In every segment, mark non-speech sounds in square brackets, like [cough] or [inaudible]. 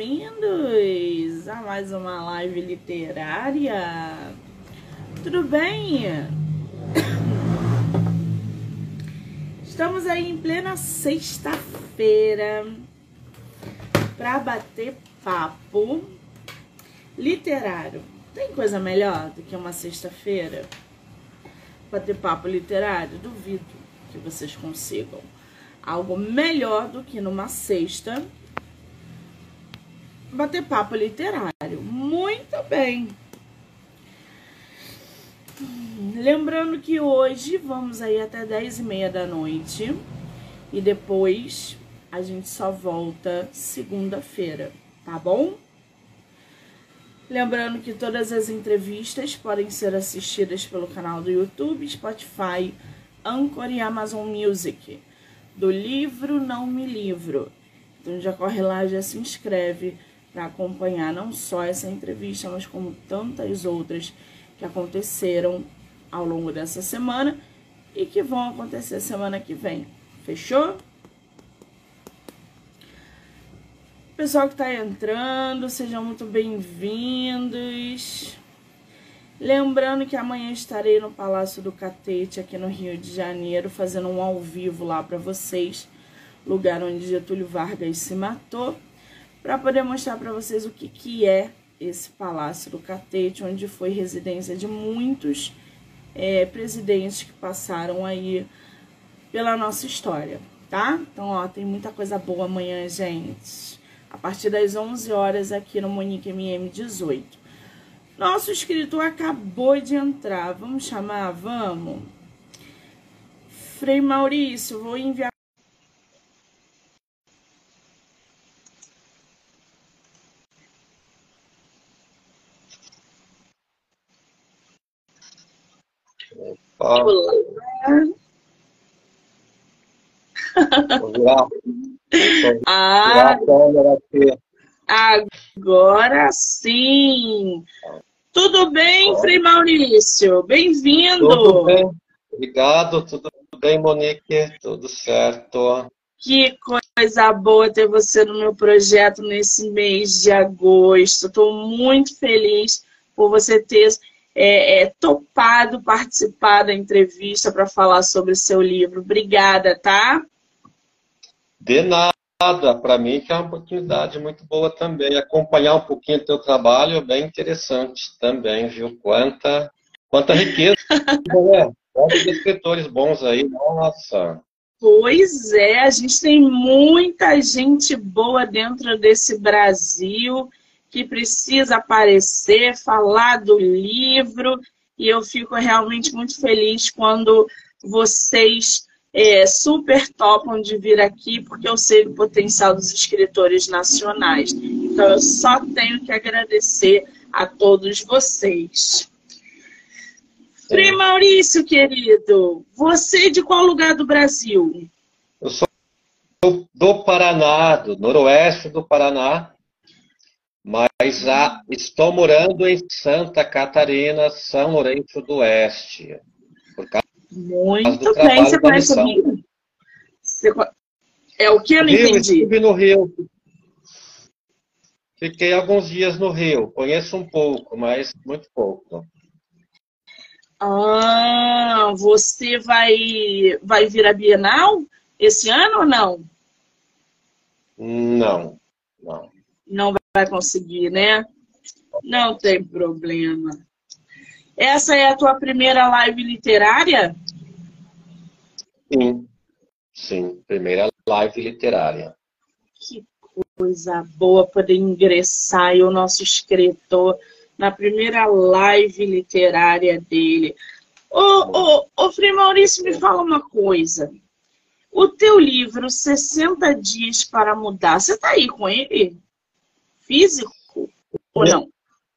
bem-vindos a mais uma live literária. Tudo bem? Estamos aí em plena sexta-feira para bater papo literário. Tem coisa melhor do que uma sexta-feira? Bater papo literário? Duvido que vocês consigam algo melhor do que numa sexta bater papo literário. Muito bem. Lembrando que hoje vamos aí até 10 e meia da noite. E depois a gente só volta segunda-feira, tá bom? Lembrando que todas as entrevistas podem ser assistidas pelo canal do YouTube, Spotify, Anchor e Amazon Music. Do livro Não Me Livro. Então já corre lá, já se inscreve para acompanhar não só essa entrevista, mas como tantas outras que aconteceram ao longo dessa semana e que vão acontecer semana que vem. Fechou? Pessoal que está entrando, sejam muito bem-vindos. Lembrando que amanhã estarei no Palácio do Catete, aqui no Rio de Janeiro, fazendo um ao vivo lá para vocês, lugar onde Getúlio Vargas se matou para poder mostrar para vocês o que, que é esse Palácio do Catete, onde foi residência de muitos é, presidentes que passaram aí pela nossa história, tá? Então, ó, tem muita coisa boa amanhã, gente. A partir das 11 horas aqui no Monique MM18. Nosso escritor acabou de entrar. Vamos chamar? Vamos. Frei Maurício, vou enviar Olá. Vou virar, [laughs] ah, agora sim. Tudo bem, Frei Maurício? Bem-vindo. Tudo bem. Obrigado. Tudo bem, Monique? Tudo certo. Que coisa boa ter você no meu projeto nesse mês de agosto. Estou muito feliz por você ter é, é, topado participar da entrevista para falar sobre o seu livro. Obrigada, tá? De nada. Para mim que é uma oportunidade muito boa também. Acompanhar um pouquinho o teu trabalho é bem interessante também, viu? Quanta, quanta riqueza, [laughs] né? Quantos escritores bons aí, nossa. Pois é, a gente tem muita gente boa dentro desse Brasil que precisa aparecer, falar do livro, e eu fico realmente muito feliz quando vocês é, super topam de vir aqui, porque eu sei do potencial dos escritores nacionais. Então, eu só tenho que agradecer a todos vocês. Frei Maurício, querido, você de qual lugar do Brasil? Eu sou do Paraná, do noroeste do Paraná, mas já estou morando em Santa Catarina, São Lourenço do Oeste. Muito bem, você conhece o Rio? Você... É o que eu não Rio, entendi? Estive no Rio. Fiquei alguns dias no Rio. Conheço um pouco, mas muito pouco. Ah, você vai, vai vir à Bienal esse ano ou não? Não, não. Não vai conseguir, né? Não tem problema. Essa é a tua primeira live literária? Sim, sim, primeira live literária. Que coisa boa poder ingressar e o nosso escritor na primeira live literária dele. Ô, ô, ô Frei Maurício, me fala uma coisa. O teu livro, 60 Dias para Mudar, você tá aí com ele? Físico ou não?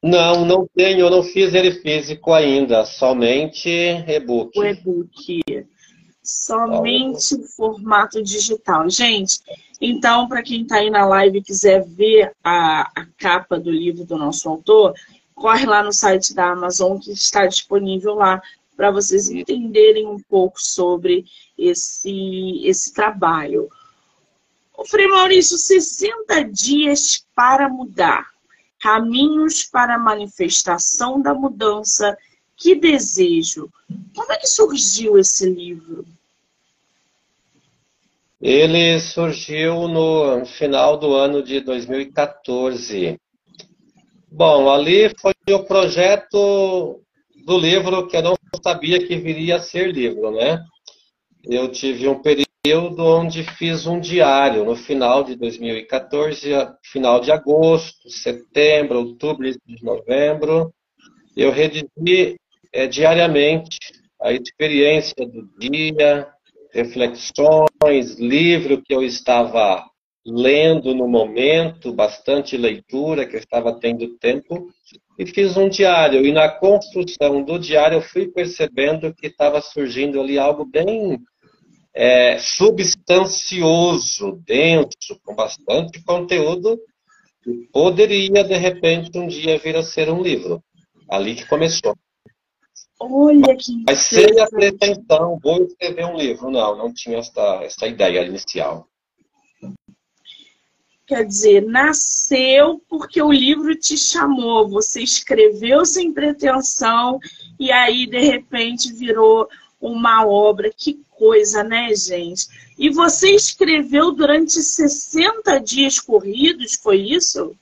Não, não tenho, eu não fiz ele físico ainda, somente e-book. O e-book. Somente o formato digital. Gente, então, para quem está aí na live e quiser ver a, a capa do livro do nosso autor, corre lá no site da Amazon que está disponível lá para vocês entenderem um pouco sobre esse, esse trabalho. O Frei Maurício, 60 dias para mudar. Caminhos para a manifestação da mudança. Que desejo. Como é que surgiu esse livro? Ele surgiu no final do ano de 2014. Bom, ali foi o projeto do livro que eu não sabia que viria a ser livro, né? Eu tive um período onde fiz um diário no final de 2014, final de agosto, setembro, outubro de novembro. Eu redigi é, diariamente a experiência do dia, reflexões, livro que eu estava lendo no momento, bastante leitura, que eu estava tendo tempo, e fiz um diário. E na construção do diário eu fui percebendo que estava surgindo ali algo bem é, substancioso, denso, com bastante conteúdo, que poderia, de repente, um dia vir a ser um livro. Ali que começou. Olha que Mas sem a pretensão, vou escrever um livro. Não, não tinha essa, essa ideia inicial. Quer dizer, nasceu porque o livro te chamou, você escreveu sem pretensão e aí de repente virou uma obra. Que coisa, né, gente? E você escreveu durante 60 dias corridos, foi isso?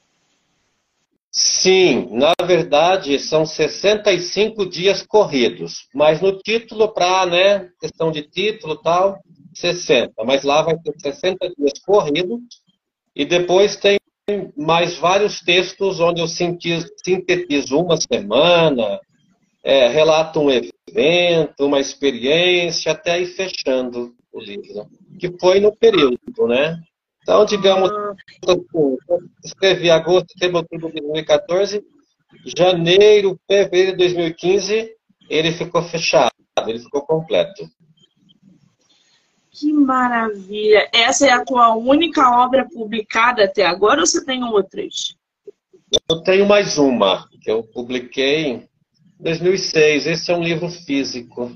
Sim, na verdade são 65 dias corridos, mas no título, para né, questão de título tal, 60, mas lá vai ter 60 dias corridos e depois tem mais vários textos onde eu sintetizo uma semana, é, relato um evento, uma experiência, até ir fechando o livro. Que foi no período, né? Então, digamos, escrevi agosto, setembro, outubro de 2014, janeiro, fevereiro de 2015, ele ficou fechado, ele ficou completo. Que maravilha! Essa é a tua única obra publicada até agora ou você tem outras? Eu tenho mais uma, que eu publiquei 2006. Esse é um livro físico.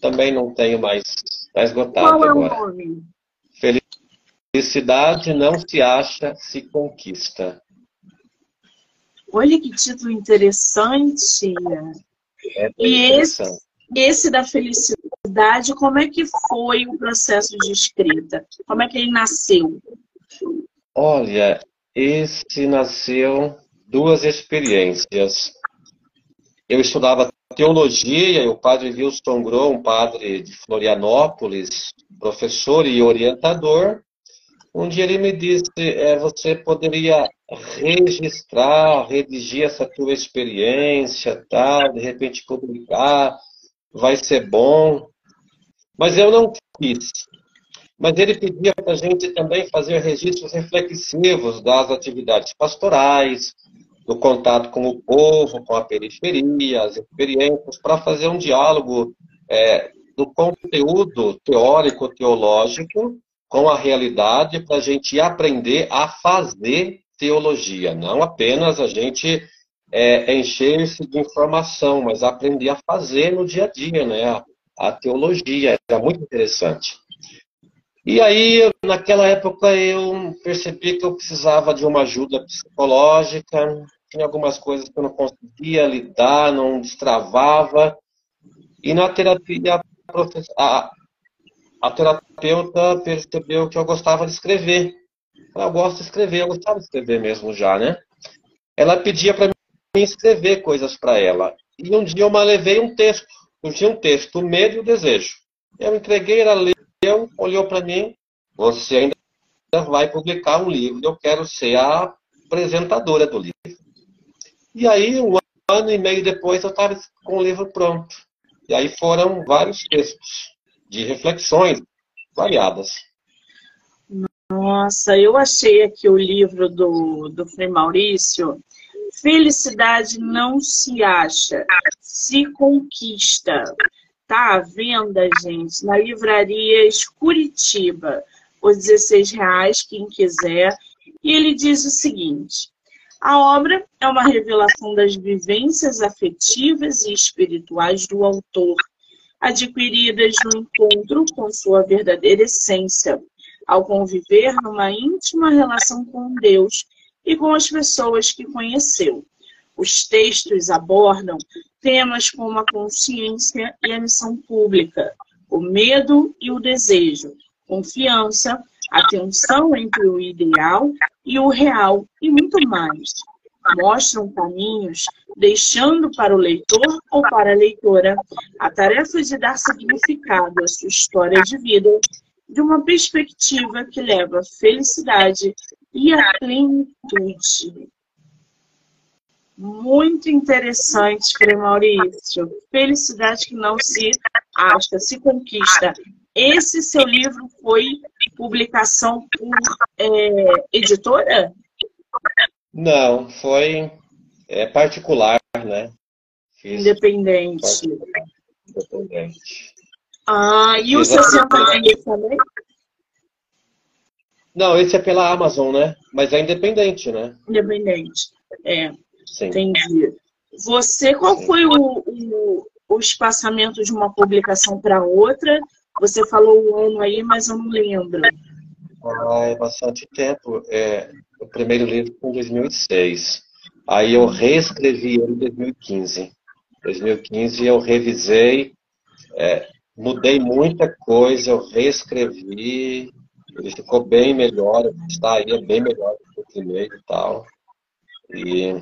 Também não tenho mais. Está esgotado Qual é agora. o nome? Felicidade não se acha, se conquista. Olha que título interessante. É e esse, esse da felicidade, como é que foi o processo de escrita? Como é que ele nasceu? Olha, esse nasceu duas experiências. Eu estudava teologia e o padre Wilson Gro, um padre de Florianópolis, professor e orientador, um dia ele me disse, é, você poderia registrar, redigir essa tua experiência, tal, de repente publicar, vai ser bom. Mas eu não quis. Mas ele pedia para a gente também fazer registros reflexivos das atividades pastorais, do contato com o povo, com a periferia, as experiências, para fazer um diálogo é, do conteúdo teórico, teológico, com a realidade, para a gente aprender a fazer teologia, não apenas a gente é, encher-se de informação, mas aprender a fazer no dia a dia, né? A, a teologia era muito interessante. E aí, naquela época, eu percebi que eu precisava de uma ajuda psicológica, tinha algumas coisas que eu não conseguia lidar, não destravava. E na terapia, a, a terapeuta percebeu que eu gostava de escrever. Eu gosto de escrever, eu gostava de escrever mesmo já, né? Ela pedia para mim escrever coisas para ela. E um dia eu me levei um texto. Eu tinha um texto, o medo e o desejo. Eu entreguei, ela leu, olhou para mim. Você ainda vai publicar um livro. Eu quero ser a apresentadora do livro. E aí, um ano e meio depois, eu estava com o livro pronto. E aí foram vários textos de reflexões variadas. Nossa, eu achei aqui o livro do, do Frei Maurício. Felicidade não se acha, se conquista. Tá à venda, gente, na livraria Curitiba, por 16 reais, quem quiser. E ele diz o seguinte: a obra é uma revelação das vivências afetivas e espirituais do autor, adquiridas no encontro com sua verdadeira essência, ao conviver numa íntima relação com Deus e com as pessoas que conheceu. Os textos abordam temas como a consciência e a missão pública, o medo e o desejo, confiança, a tensão entre o ideal e o real e muito mais. Mostram caminhos, deixando para o leitor ou para a leitora a tarefa de dar significado à sua história de vida de uma perspectiva que leva felicidade e a plenitude. Muito interessante, Frei Maurício. Felicidade que não se acha, se conquista. Esse seu livro foi publicação por é, editora? Não, foi é, particular, né? Fiz Independente. Particular. Independente. Ah, e o 60 dias também? Não, esse é pela Amazon, né? Mas é independente, né? Independente, é. Sim. Entendi. Você, qual Sim. foi o, o, o espaçamento de uma publicação para outra? Você falou o ano aí, mas eu não lembro. Ah, é bastante tempo. É, o primeiro livro foi em 2006. Aí eu reescrevi ele em 2015. Em 2015 eu revisei, é, mudei muita coisa, eu reescrevi, ele ficou bem melhor, aí é bem melhor do que o primeiro e tal. E,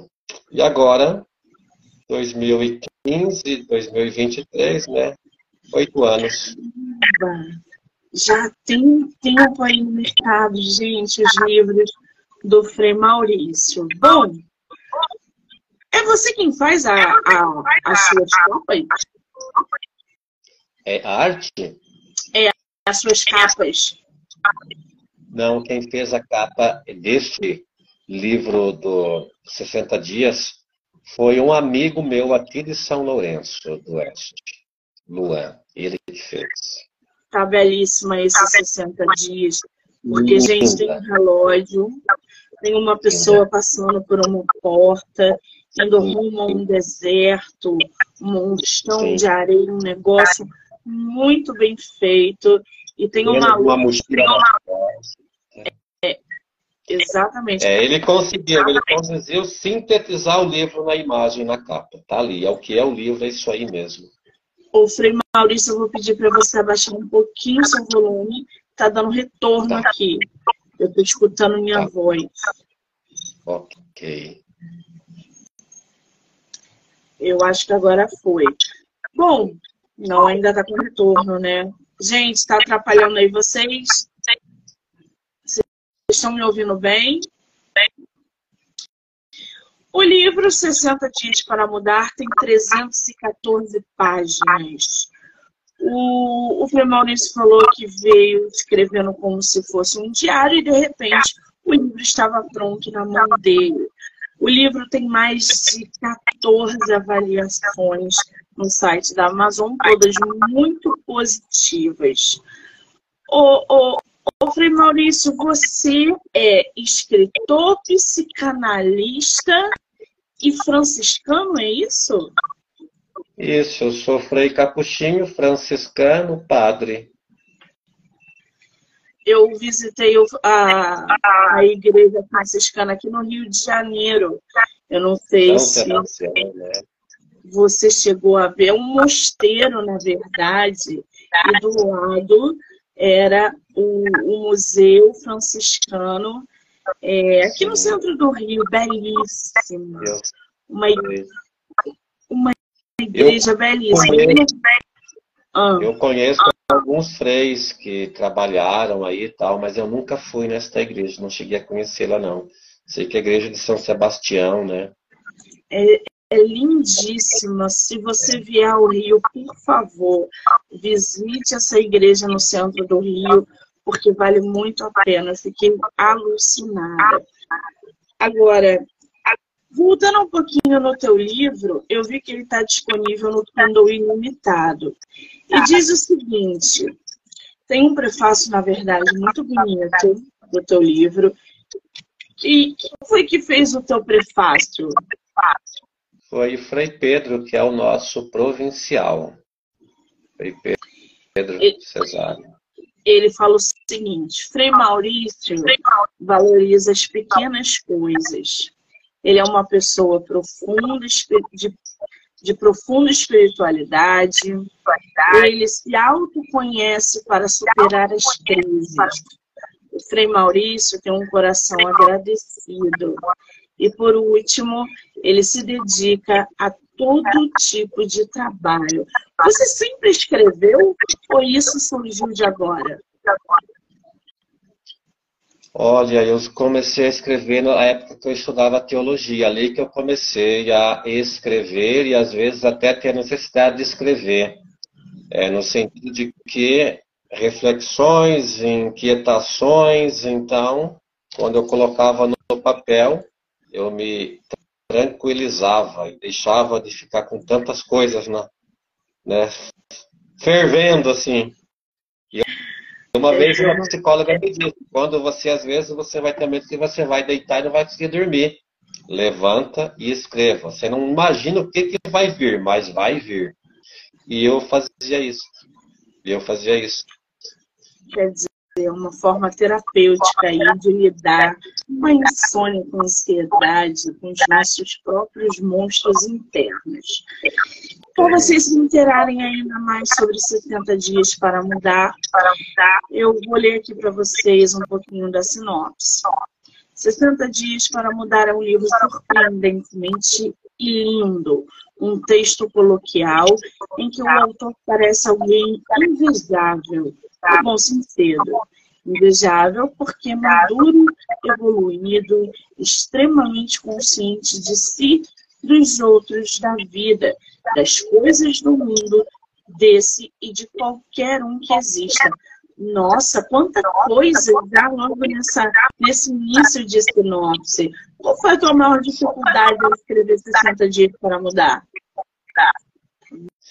e agora, 2015, 2023, né? Oito anos. Já tem tempo aí no mercado, gente, os livros do Frei Maurício. Bom, é você quem faz a, a, as suas capas? É arte? É, as suas capas. Não, quem fez a capa deste livro do 60 Dias foi um amigo meu aqui de São Lourenço do Oeste, Luan. Tá belíssima esses 60 dias. Porque, Linda. gente, tem um relógio, tem uma pessoa Linda. passando por uma porta, indo rumo a um deserto, um monstão de areia, um negócio muito bem feito. E tem uma, uma mochila. É, exatamente. É, ele conseguiu, ele conseguiu sintetizar o livro na imagem, na capa. Tá ali, é o que é o livro, é isso aí mesmo. Ô, Frei Maurício, eu vou pedir para você abaixar um pouquinho o seu volume. Tá dando retorno aqui. Eu tô escutando minha voz. Ok. Eu acho que agora foi. Bom, não, ainda está com retorno, né? Gente, está atrapalhando aí vocês? Vocês estão me ouvindo bem? O livro 60 Dias para Mudar tem 314 páginas. O, o Frei Maurício falou que veio escrevendo como se fosse um diário e, de repente, o livro estava pronto na mão dele. O livro tem mais de 14 avaliações no site da Amazon, todas muito positivas. O, o, o Frei Maurício, você é escritor, psicanalista e franciscano, é isso? Isso, eu sou Frei Capuchinho, franciscano, padre. Eu visitei a, a igreja franciscana aqui no Rio de Janeiro. Eu não sei não, se. Não, né? você chegou a ver um mosteiro, na verdade, e do lado era o, o Museu Franciscano, é, aqui no centro do Rio, belíssimo. Uma, uma igreja eu belíssima. Conheço, ah. Eu conheço alguns freis que trabalharam aí e tal, mas eu nunca fui nesta igreja, não cheguei a conhecê-la não. Sei que é a igreja de São Sebastião, né? É, é lindíssima. Se você vier ao Rio, por favor, visite essa igreja no centro do Rio, porque vale muito a pena. Fiquei alucinada. Agora, voltando um pouquinho no teu livro, eu vi que ele está disponível no Kindle Ilimitado. E diz o seguinte: tem um prefácio, na verdade, muito bonito do teu livro. E quem foi que fez o teu prefácio? foi Frei Pedro, que é o nosso provincial. Frei Pedro Cesário. Ele fala o seguinte: Frei Maurício valoriza as pequenas coisas. Ele é uma pessoa profunda, de, de profunda espiritualidade. Ele se autoconhece para superar as crises. O Frei Maurício tem um coração agradecido. E por último, ele se dedica a todo tipo de trabalho. Você sempre escreveu ou isso surgiu de agora? Olha, eu comecei a escrever na época que eu estudava teologia, ali que eu comecei a escrever e às vezes até ter necessidade de escrever, é, no sentido de que reflexões, inquietações, então, quando eu colocava no papel, eu me tranquilizava e deixava de ficar com tantas coisas, né? né fervendo assim. E uma é, vez uma psicóloga me disse, quando você às vezes você vai ter medo que você vai deitar e não vai conseguir dormir. Levanta e escreva. Você não imagina o que, que vai vir, mas vai vir. E eu fazia isso. E eu fazia isso. Quer dizer, é uma forma terapêutica aí de lidar com a insônia, com a ansiedade, com os nossos próprios monstros internos. Para vocês se interarem ainda mais sobre 70 dias para mudar, eu vou ler aqui para vocês um pouquinho da sinopse. 60 dias para mudar é um livro surpreendentemente lindo, um texto coloquial em que o autor parece alguém invejável, no bom sentido. Invejável porque maduro, evoluído, extremamente consciente de si, dos outros, da vida, das coisas do mundo, desse e de qualquer um que exista. Nossa, quanta coisa já logo nessa, nesse início de sinopse. Qual foi a tua maior dificuldade em escrever 60 dias para mudar?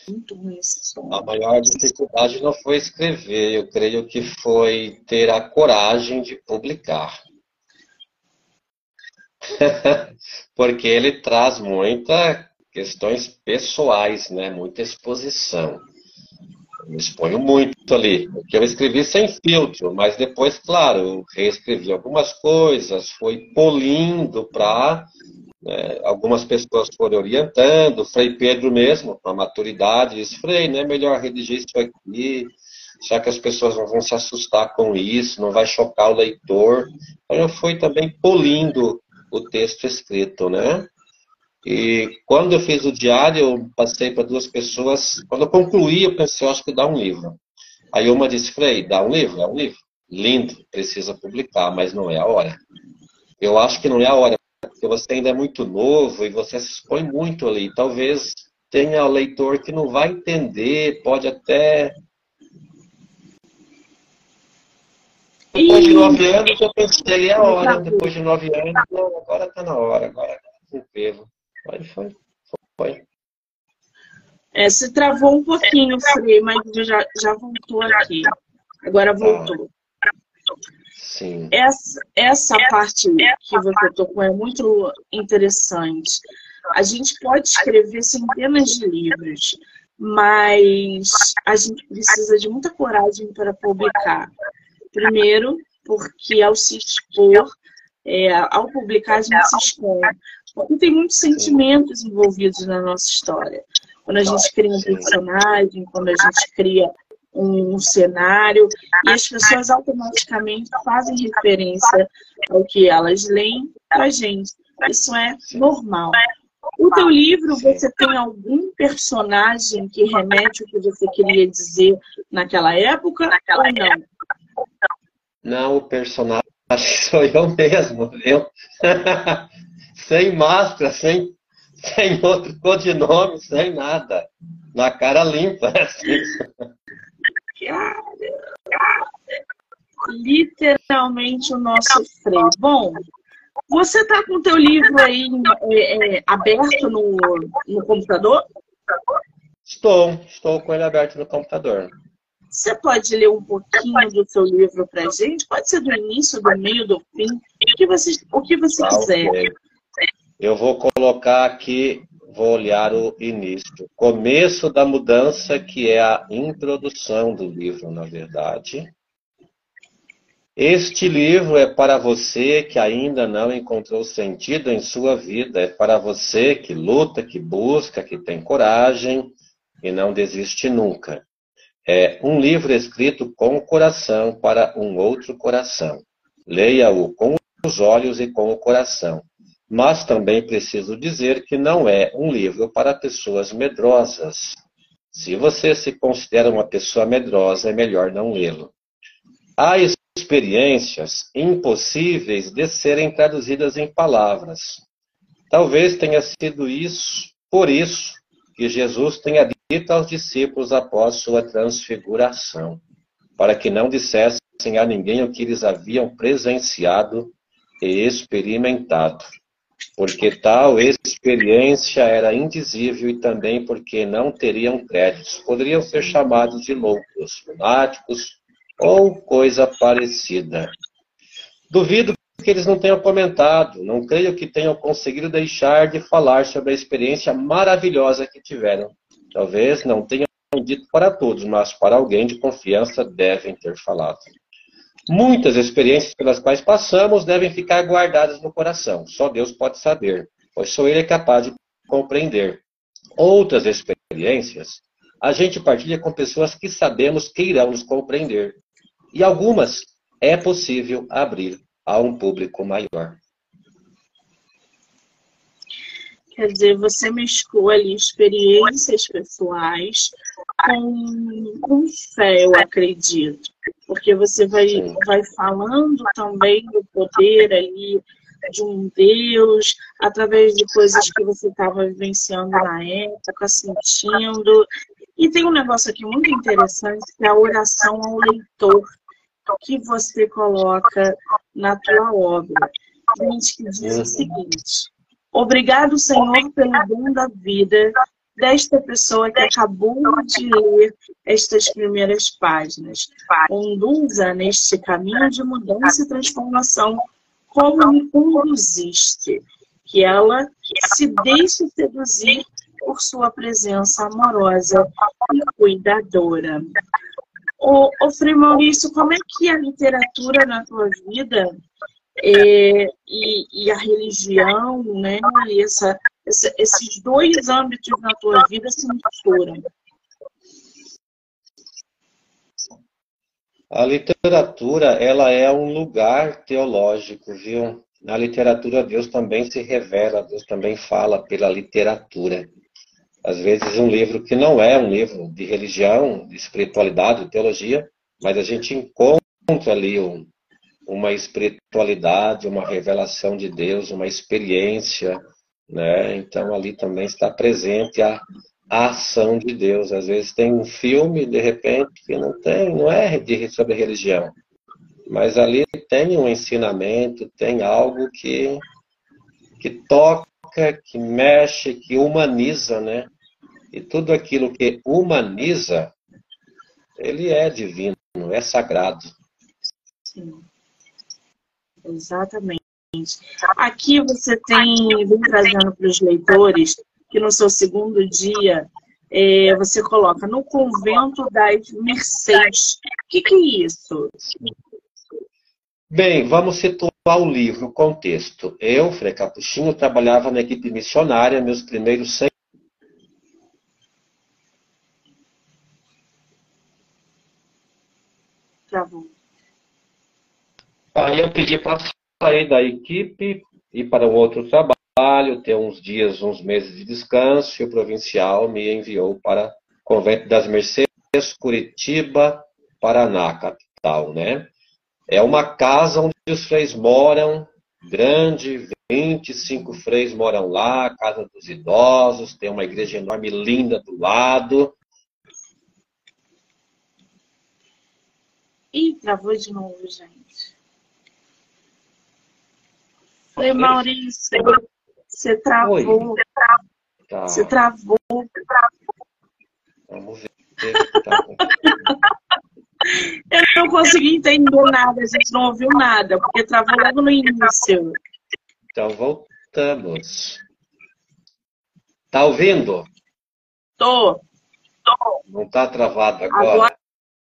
Muito ruim esse som. A maior dificuldade não foi escrever, eu creio que foi ter a coragem de publicar. [laughs] Porque ele traz muitas questões pessoais, né? muita exposição. Eu exponho muito ali. Porque eu escrevi sem filtro, mas depois, claro, eu reescrevi algumas coisas, foi polindo para né? Algumas pessoas foram orientando, Frei Pedro mesmo, a maturidade, disse, Frei, não é melhor redigir isso aqui, já que as pessoas não vão se assustar com isso, não vai chocar o leitor. Então eu fui também polindo o texto escrito, né? E quando eu fiz o diário, eu passei para duas pessoas. Quando eu concluí, eu pensei, eu acho que dá um livro. Aí uma disse, Frei, dá um livro? É um livro. Lindo, precisa publicar, mas não é a hora. Eu acho que não é a hora, porque você ainda é muito novo e você se expõe muito ali. Talvez tenha leitor que não vai entender, pode até. Depois de nove anos eu pensei, é a hora. Depois de nove anos, não, agora está na hora, agora tranquilo. Aí foi, foi. É, se travou um pouquinho, mas já, já voltou aqui. Agora voltou. Sim. Essa, essa parte que você tocou é muito interessante. A gente pode escrever centenas de livros, mas a gente precisa de muita coragem para publicar. Primeiro, porque ao se expor, é, ao publicar, a gente se expõe. Porque tem muitos sentimentos envolvidos na nossa história. Quando a gente cria um personagem, quando a gente cria um cenário e as pessoas automaticamente fazem referência ao que elas leem para gente. Isso é normal. O teu livro, você tem algum personagem que remete o que você queria dizer naquela época naquela ou não? Não, o personagem [laughs] sou eu mesmo, viu? [laughs] sem máscara, sem, sem outro codinome, sem nada. Na cara limpa. [laughs] Assim. Literalmente o nosso freio. Bom, você está com o teu livro aí é, é, aberto no, no computador? Estou, estou com ele aberto no computador. Você pode ler um pouquinho do seu livro para gente? Pode ser do início, do meio, do fim, o que você, o que você tá, quiser. Okay. Eu vou colocar aqui vou olhar o início. Começo da mudança, que é a introdução do livro, na verdade. Este livro é para você que ainda não encontrou sentido em sua vida, é para você que luta, que busca, que tem coragem e não desiste nunca. É um livro escrito com o coração para um outro coração. Leia-o com os olhos e com o coração. Mas também preciso dizer que não é um livro para pessoas medrosas. Se você se considera uma pessoa medrosa, é melhor não lê-lo. Há experiências impossíveis de serem traduzidas em palavras. Talvez tenha sido isso, por isso, que Jesus tenha dito aos discípulos após sua transfiguração, para que não dissessem a ninguém o que eles haviam presenciado e experimentado, porque tal experiência era indizível e também porque não teriam créditos, poderiam ser chamados de loucos, lunáticos, ou coisa parecida. Duvido que eles não tenham comentado, não creio que tenham conseguido deixar de falar sobre a experiência maravilhosa que tiveram. Talvez não tenham dito para todos, mas para alguém de confiança devem ter falado. Muitas experiências pelas quais passamos devem ficar guardadas no coração. Só Deus pode saber, pois só Ele é capaz de compreender. Outras experiências a gente partilha com pessoas que sabemos que irão nos compreender e algumas é possível abrir a um público maior. Quer dizer, você mesclou ali experiências pessoais com, com fé, eu acredito. Porque você vai, vai falando também do poder ali de um Deus, através de coisas que você estava vivenciando na época, sentindo. E tem um negócio aqui muito interessante, que é a oração ao leitor que você coloca na tua obra. Gente, que diz o seguinte: Obrigado, Senhor, pelo dom da vida desta pessoa que acabou de ler estas primeiras páginas. Conduza neste caminho de mudança e transformação como me conduziste. Que ela se deixe seduzir por sua presença amorosa e cuidadora. Ô, ô Frei Maurício, como é que a literatura na tua vida é, e, e, a religião, né, e essa, essa, esses dois âmbitos na tua vida se misturam? A literatura, ela é um lugar teológico, viu? Na literatura, Deus também se revela, Deus também fala pela literatura às vezes um livro que não é um livro de religião, de espiritualidade, de teologia, mas a gente encontra ali um, uma espiritualidade, uma revelação de Deus, uma experiência, né? Então ali também está presente a, a ação de Deus. Às vezes tem um filme, de repente, que não tem, não é de, sobre religião, mas ali tem um ensinamento, tem algo que, que toca, que mexe, que humaniza, né? E tudo aquilo que humaniza, ele é divino, é sagrado. Sim. Exatamente. Aqui você tem, vem trazendo para os leitores, que no seu segundo dia é, você coloca no convento das Mercês. O que, que é isso? Bem, vamos situar o livro, o contexto. Eu, Frei Capuchinho, trabalhava na equipe missionária meus primeiros seis Travou. Aí eu pedi para sair da equipe, ir para um outro trabalho, ter uns dias, uns meses de descanso, e o provincial me enviou para Convento das Mercês, Curitiba, Paraná, capital, né? É uma casa onde os freis moram, grande, 25 freis moram lá, casa dos idosos, tem uma igreja enorme, linda do lado. Ih, travou de novo, gente. Oi, Maurício. Você travou. Tá. Você travou. Vamos ver. Tá Eu não consegui entender nada, a gente não ouviu nada, porque travou logo no início. Então voltamos. Tá ouvindo? Tô. Tô. Não tá travado agora?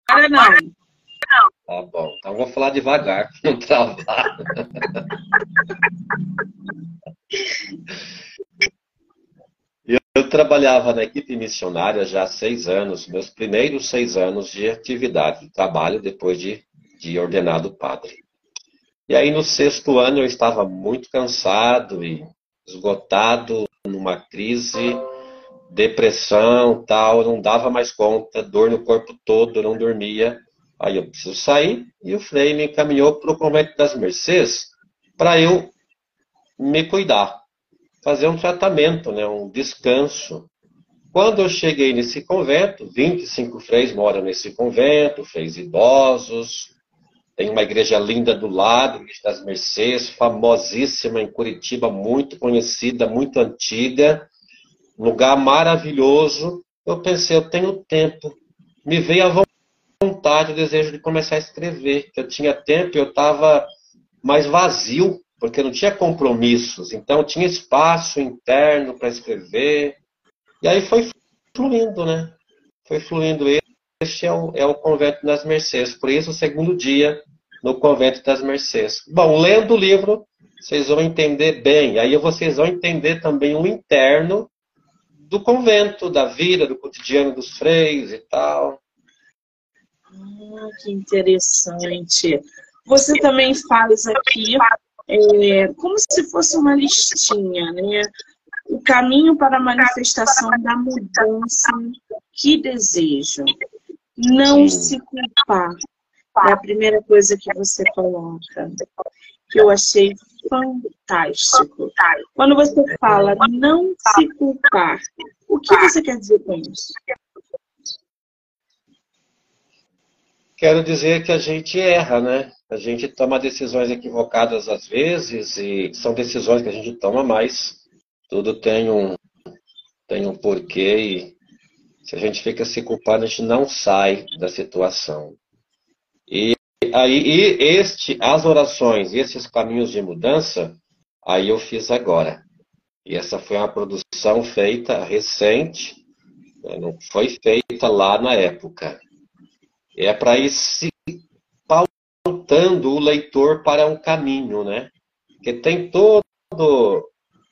Agora não. Tá bom. Então vou falar devagar, não travar. Eu trabalhava na equipe missionária já há seis anos, meus primeiros seis anos de atividade, de trabalho depois de, de ordenado padre. E aí no sexto ano eu estava muito cansado e esgotado, numa crise, depressão, tal, não dava mais conta, dor no corpo todo, não dormia. Aí eu preciso sair e o Frei me encaminhou para o convento das Mercês para eu me cuidar, fazer um tratamento, né, um descanso. Quando eu cheguei nesse convento, 25 freis moram nesse convento, freis idosos, tem uma igreja linda do lado, Igreja das Mercês, famosíssima em Curitiba, muito conhecida, muito antiga, lugar maravilhoso. Eu pensei, eu tenho tempo. Me veio a vontade, o desejo de começar a escrever. Eu tinha tempo, eu estava mais vazio, porque não tinha compromissos. Então, tinha espaço interno para escrever. E aí foi fluindo, né? Foi fluindo este é o, é o convento das Mercês. Por isso, o segundo dia no convento das Mercês. Bom, lendo o livro, vocês vão entender bem. Aí vocês vão entender também o interno do convento, da vida, do cotidiano dos freis e tal. Ah, que interessante. Você também faz aqui é, como se fosse uma listinha, né? O caminho para a manifestação da mudança que desejo não se culpar. É a primeira coisa que você coloca, que eu achei fantástico. Quando você fala não se culpar, o que você quer dizer com isso? Quero dizer que a gente erra, né? A gente toma decisões equivocadas às vezes e são decisões que a gente toma mais. Tudo tem um, tem um porquê e se a gente fica se culpando, a gente não sai da situação. E aí, e este, as orações, esses caminhos de mudança, aí eu fiz agora. E essa foi uma produção feita recente, né, não foi feita lá na época. É para ir se pautando o leitor para um caminho, né? Porque tem todo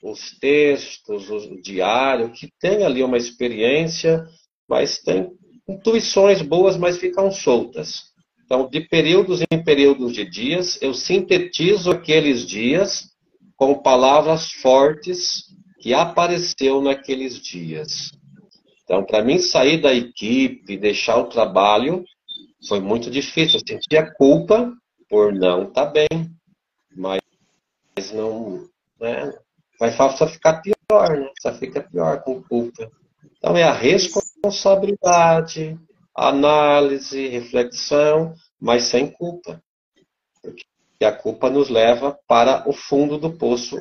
os textos, o diário, que tem ali uma experiência mas tem intuições boas, mas ficam soltas. Então, de períodos em períodos de dias, eu sintetizo aqueles dias com palavras fortes que apareceu naqueles dias. Então, para mim sair da equipe, deixar o trabalho, foi muito difícil. Eu sentia culpa por não estar tá bem, mas não, né? vai só ficar pior, né? Só fica pior com culpa. Então, é a responsabilidade, análise, reflexão, mas sem culpa. Porque a culpa nos leva para o fundo do poço.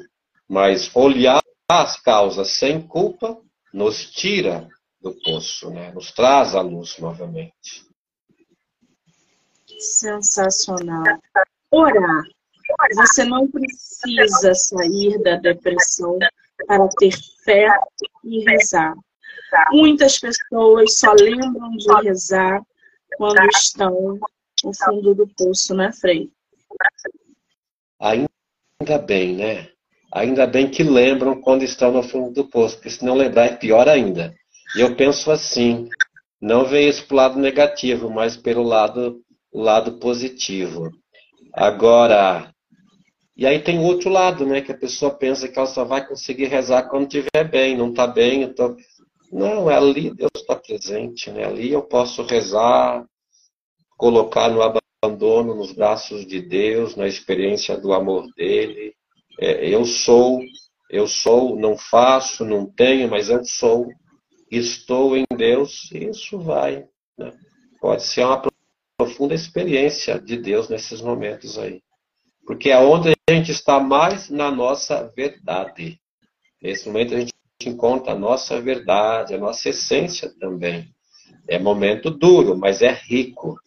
Mas olhar as causas sem culpa nos tira do poço, né? nos traz a luz novamente. Sensacional. Orar. Você não precisa sair da depressão para ter fé e rezar. Muitas pessoas só lembram de rezar quando estão no fundo do poço, né, Frei? Ainda bem, né? Ainda bem que lembram quando estão no fundo do poço, porque se não lembrar é pior ainda. E eu penso assim, não vejo isso pelo lado negativo, mas pelo lado, lado positivo. Agora, e aí tem o outro lado, né? Que a pessoa pensa que ela só vai conseguir rezar quando estiver bem, não está bem, tô... Não, ali Deus está presente, né? Ali eu posso rezar, colocar no abandono, nos braços de Deus, na experiência do amor dele. É, eu sou, eu sou, não faço, não tenho, mas eu sou, estou em Deus, isso vai. Né? Pode ser uma profunda experiência de Deus nesses momentos aí. Porque é onde a gente está mais na nossa verdade. Nesse momento a gente encontra a nossa verdade, a nossa essência também. É momento duro, mas é rico.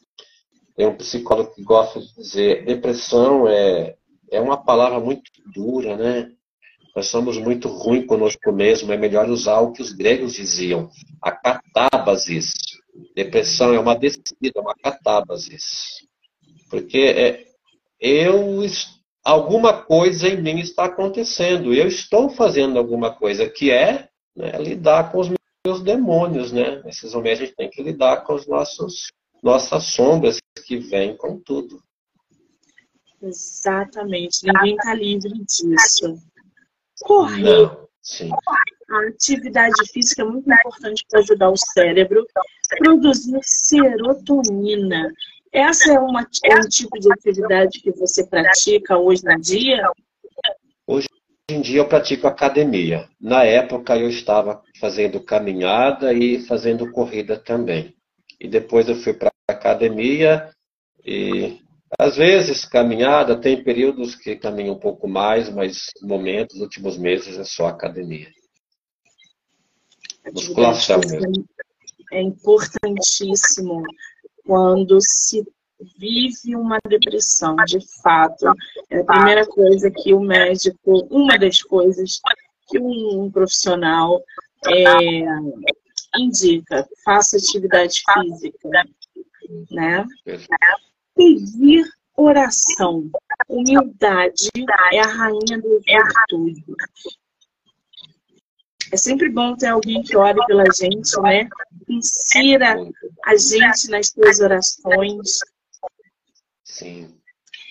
Tem um psicólogo que gosta de dizer, depressão é, é uma palavra muito dura, né? Nós somos muito ruins conosco mesmo, é melhor usar o que os gregos diziam, a catábasis. Depressão é uma descida, uma catábasis. Porque é, eu alguma coisa em mim está acontecendo. Eu estou fazendo alguma coisa que é né, lidar com os meus demônios, né? Nesses momentos a gente tem que lidar com os nossos nossas sombras que vêm com tudo. Exatamente. Ninguém está livre disso. Correr. Não, sim. A atividade física é muito importante para ajudar o cérebro produzir serotonina. Essa é uma, é um tipo de atividade que você pratica hoje em dia? Hoje em dia eu pratico academia. Na época eu estava fazendo caminhada e fazendo corrida também. E depois eu fui para academia e às vezes caminhada, tem períodos que caminho um pouco mais, mas momentos, últimos meses é só academia. Musculação mesmo. É importantíssimo quando se vive uma depressão, de fato. É a primeira coisa que o médico, uma das coisas que um profissional é, indica, faça atividade física, né? Pedir oração. Humildade é a rainha do virtude. É sempre bom ter alguém que ore pela gente, né? Insira a gente nas suas orações. Sim,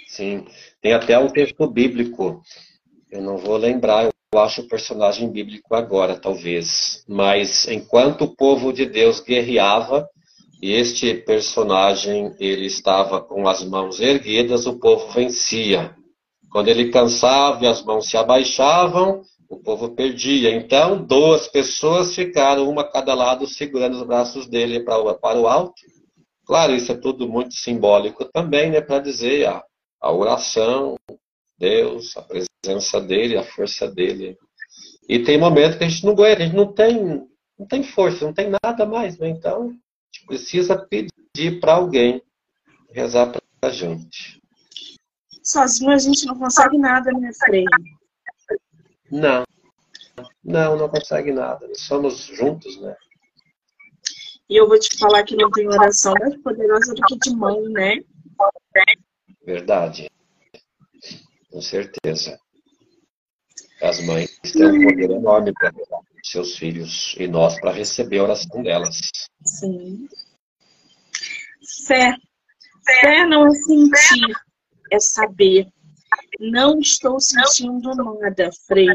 sim. Tem até um texto bíblico. Eu não vou lembrar, eu acho o personagem bíblico agora, talvez. Mas enquanto o povo de Deus guerreava, e este personagem ele estava com as mãos erguidas, o povo vencia. Quando ele cansava e as mãos se abaixavam, o povo perdia. Então, duas pessoas ficaram, uma a cada lado, segurando os braços dele para, para o alto. Claro, isso é tudo muito simbólico também, né, para dizer a, a oração, Deus, a presença dele, a força dele. E tem momentos que a gente não aguenta, a gente não tem, não tem força, não tem nada mais, né? Então, a gente precisa pedir para alguém rezar para a gente. Sozinho a gente não consegue nada, né, Frei? Não. Não, não consegue nada. Somos juntos, né? E eu vou te falar que não tem oração mais poderosa do que de mãe, né? Verdade. Com certeza. As mães têm um poder enorme para seus filhos e nós para receber a oração delas. Sim. Fé. Fé não é sentir, é saber. Não estou sentindo nada, Frei.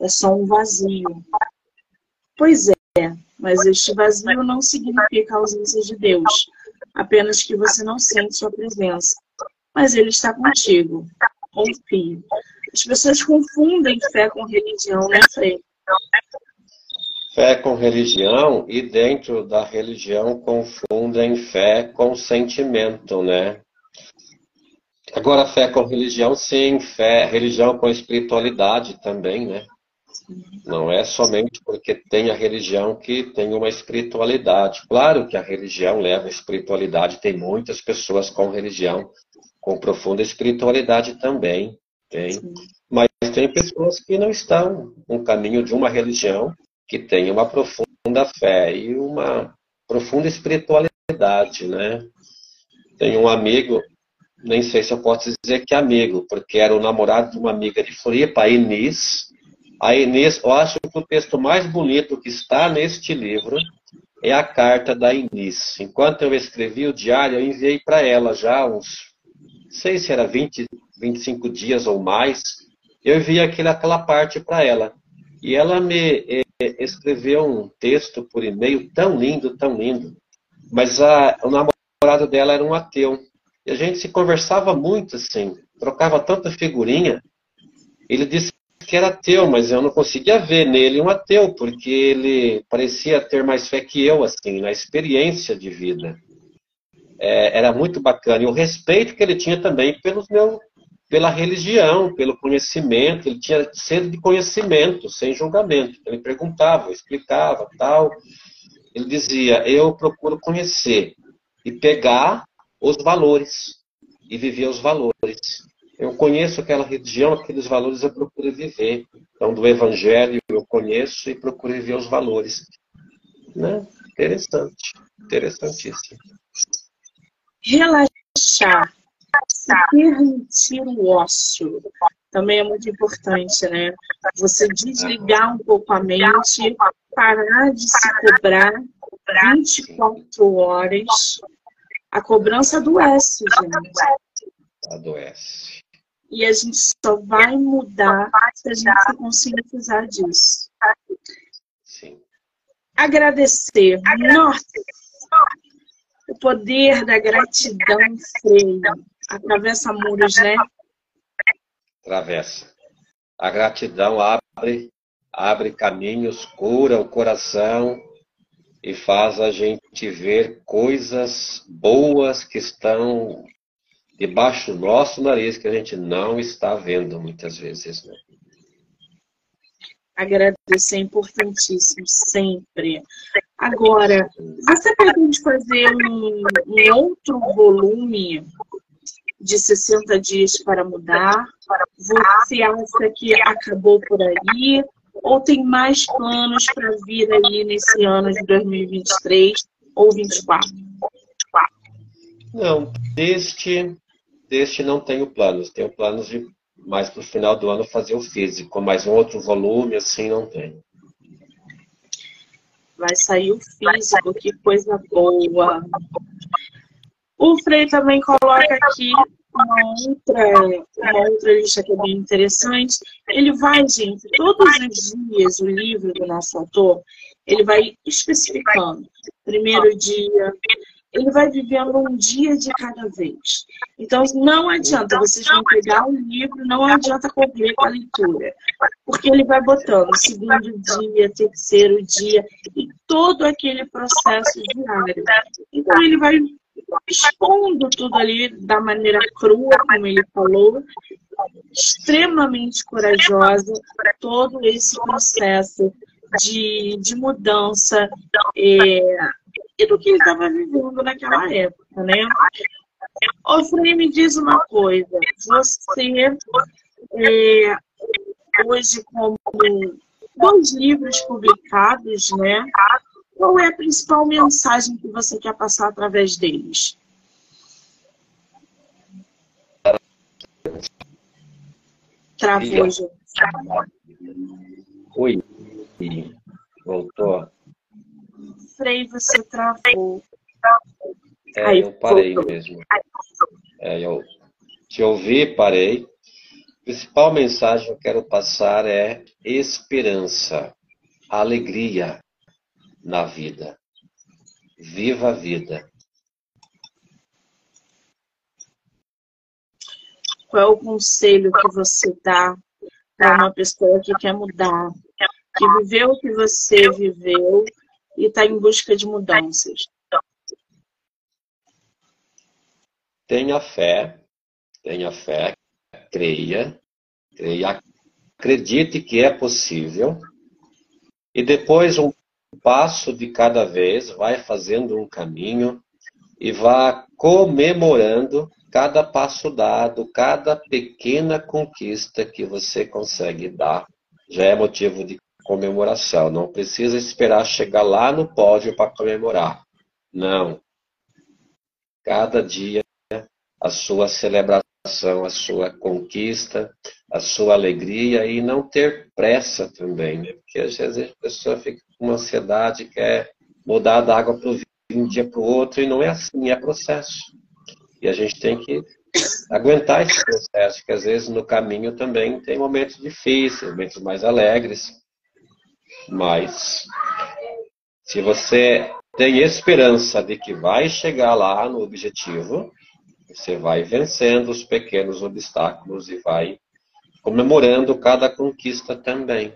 É só um vazio. Pois é, mas este vazio não significa a ausência de Deus. Apenas que você não sente sua presença. Mas Ele está contigo. Confie. As pessoas confundem fé com religião, né, Frei? Fé com religião e dentro da religião confundem fé com sentimento, né? Agora, fé com religião, sim, fé, religião com espiritualidade também, né? Não é somente porque tem a religião que tem uma espiritualidade. Claro que a religião leva a espiritualidade, tem muitas pessoas com religião com profunda espiritualidade também, tem. Sim. Mas tem pessoas que não estão no caminho de uma religião que tem uma profunda fé e uma profunda espiritualidade, né? Tem um amigo nem sei se eu posso dizer que é amigo, porque era o namorado de uma amiga de Floripa, a Inês. A Inês, eu acho que o texto mais bonito que está neste livro é a carta da Inês. Enquanto eu escrevi o diário, eu enviei para ela já uns, não sei se era 20, 25 dias ou mais, eu enviei aquele, aquela parte para ela. E ela me eh, escreveu um texto por e-mail tão lindo, tão lindo. Mas a, o namorado dela era um ateu. E a gente se conversava muito, assim, trocava tanta figurinha. Ele disse que era ateu, mas eu não conseguia ver nele um ateu, porque ele parecia ter mais fé que eu, assim, na experiência de vida. É, era muito bacana. E o respeito que ele tinha também pelos meu, pela religião, pelo conhecimento. Ele tinha sede de conhecimento, sem julgamento. Ele perguntava, explicava, tal. Ele dizia: Eu procuro conhecer e pegar os valores e viver os valores. Eu conheço aquela religião, aqueles valores eu procuro viver. Então, do Evangelho eu conheço e procuro viver os valores. Né? Interessante, interessantíssimo. Relaxar permitir o ócio também é muito importante, né? Você desligar um pouco a mente, parar de se cobrar 24 horas. A cobrança adoece, gente. Adoece. E a gente só vai mudar se a gente se conscientizar disso. Sim. Agradecer. Nossa! O poder da gratidão freia. Atravessa muros, né? Atravessa. A gratidão abre, abre caminhos, cura o coração e faz a gente ver coisas boas que estão debaixo do nosso nariz que a gente não está vendo muitas vezes. Né? Agradecer é importantíssimo, sempre. Agora, você pretende fazer um, um outro volume de 60 dias para mudar? Você acha que acabou por aí? Ou tem mais planos para vir aí nesse ano de 2023 ou 2024? Não, deste deste não tenho planos. Tenho planos de mais para o final do ano fazer o físico, mas um outro volume assim não tenho. Vai sair o físico, que coisa boa. O Frei também coloca aqui uma outra, uma outra lista que é bem interessante. Ele vai, gente, todos os dias, o livro do nosso autor, ele vai especificando. Primeiro dia, ele vai vivendo um dia de cada vez. Então, não adianta, vocês vão pegar um livro, não adianta correr com a leitura, porque ele vai botando segundo dia, terceiro dia, e todo aquele processo diário. Então, ele vai expondo tudo ali da maneira crua, como ele falou, extremamente corajosa, todo esse processo de, de mudança. É, e do que ele estava vivendo naquela época, né? Ô, Frei, me diz uma coisa. Você, é, hoje, como dois livros publicados, né? Qual é a principal mensagem que você quer passar através deles? Travou, gente. Oi. Voltou. Frei, você travou. É, Aí, eu parei voltou. mesmo. É, eu te ouvi, parei. A principal mensagem que eu quero passar é esperança, alegria na vida. Viva a vida. Qual é o conselho que você dá para uma pessoa que quer mudar, que viveu o que você viveu e está em busca de mudanças? Tenha fé, tenha fé, creia, creia, acredite que é possível e depois um passo de cada vez vai fazendo um caminho e vá comemorando cada passo dado, cada pequena conquista que você consegue dar. Já é motivo de comemoração. Não precisa esperar chegar lá no pódio para comemorar. Não. Cada dia a sua celebração, a sua conquista, a sua alegria e não ter pressa também, né? Porque às vezes a pessoa fica uma ansiedade, quer mudar da água para o vinho de um dia para o outro e não é assim, é processo. E a gente tem que aguentar esse processo, que às vezes no caminho também tem momentos difíceis, momentos mais alegres, mas se você tem esperança de que vai chegar lá no objetivo, você vai vencendo os pequenos obstáculos e vai comemorando cada conquista também.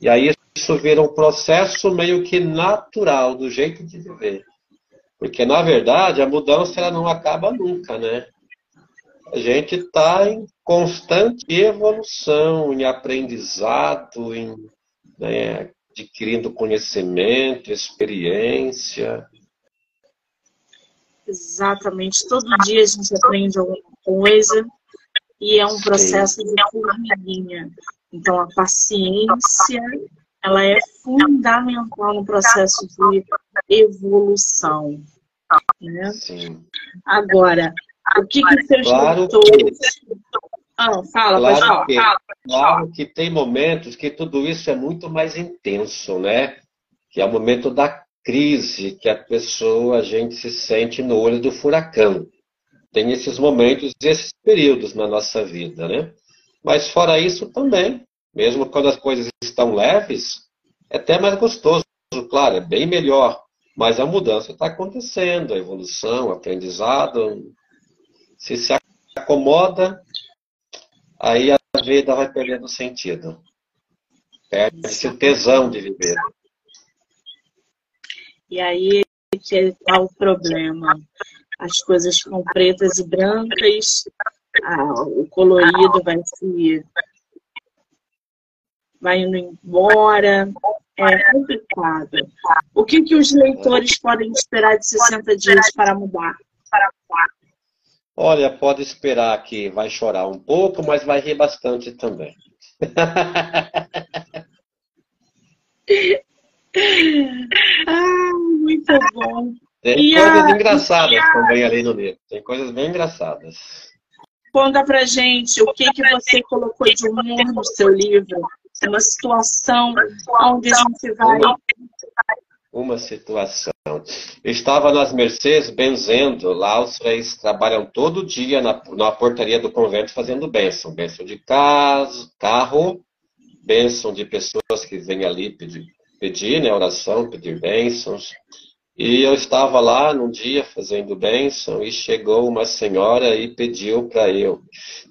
E aí isso vira um processo meio que natural do jeito de viver. Porque, na verdade, a mudança ela não acaba nunca, né? A gente está em constante evolução, em aprendizado, em né, adquirindo conhecimento, experiência. Exatamente. Todo dia a gente aprende alguma coisa e é um processo de formiguinha. Então, a paciência ela é fundamental no processo de evolução. Né? Sim. Agora, O que, que seus Claro leitores... Ah, fala, Claro falar. que, Fala. claro que tem momentos que tudo isso é muito mais intenso, né? Que é o momento da crise, que a pessoa, a gente se sente no olho do furacão. Tem esses momentos, esses períodos na nossa vida, né? Mas fora isso também, mesmo quando as coisas estão leves, é até mais gostoso, claro, é bem melhor. Mas a mudança está acontecendo, a evolução, o aprendizado. Se se acomoda, aí a vida vai perdendo sentido. Perde-se o tesão de viver. E aí que está o problema. As coisas ficam pretas e brancas, ah, o colorido vai se vai indo embora. É complicado. O que, que os leitores podem esperar de 60 dias para mudar? Olha, pode esperar que vai chorar um pouco, mas vai rir bastante também. [laughs] ah, muito bom. Tem E coisas a- engraçadas também ali no livro. Tem coisas bem engraçadas. Conta pra gente o que, que você colocou de humor no seu livro. Uma situação onde a gente vai. Uma situação. Eu estava nas Mercês benzendo. Lá os freis trabalham todo dia na, na portaria do convento fazendo bênção. Bênção de caso, carro, bênção de pessoas que vêm ali pedir, pedir né, oração, pedir bênçãos. E eu estava lá num dia fazendo bênção e chegou uma senhora e pediu para eu.